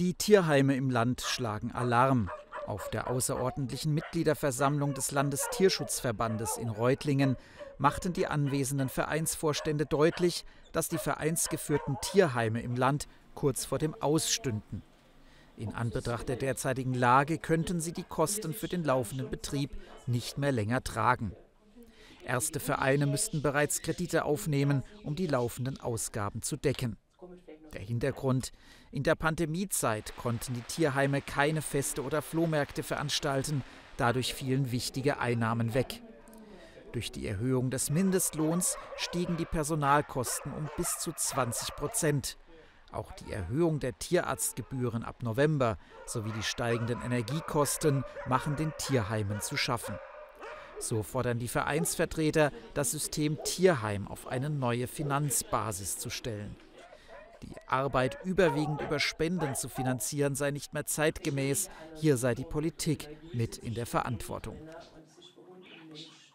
Die Tierheime im Land schlagen Alarm. Auf der außerordentlichen Mitgliederversammlung des Landestierschutzverbandes in Reutlingen machten die anwesenden Vereinsvorstände deutlich, dass die vereinsgeführten Tierheime im Land kurz vor dem Aus stünden. In Anbetracht der derzeitigen Lage könnten sie die Kosten für den laufenden Betrieb nicht mehr länger tragen. Erste Vereine müssten bereits Kredite aufnehmen, um die laufenden Ausgaben zu decken. Der Hintergrund, in der Pandemiezeit konnten die Tierheime keine Feste oder Flohmärkte veranstalten, dadurch fielen wichtige Einnahmen weg. Durch die Erhöhung des Mindestlohns stiegen die Personalkosten um bis zu 20 Prozent. Auch die Erhöhung der Tierarztgebühren ab November sowie die steigenden Energiekosten machen den Tierheimen zu schaffen. So fordern die Vereinsvertreter, das System Tierheim auf eine neue Finanzbasis zu stellen. Die Arbeit überwiegend über Spenden zu finanzieren sei nicht mehr zeitgemäß, hier sei die Politik mit in der Verantwortung.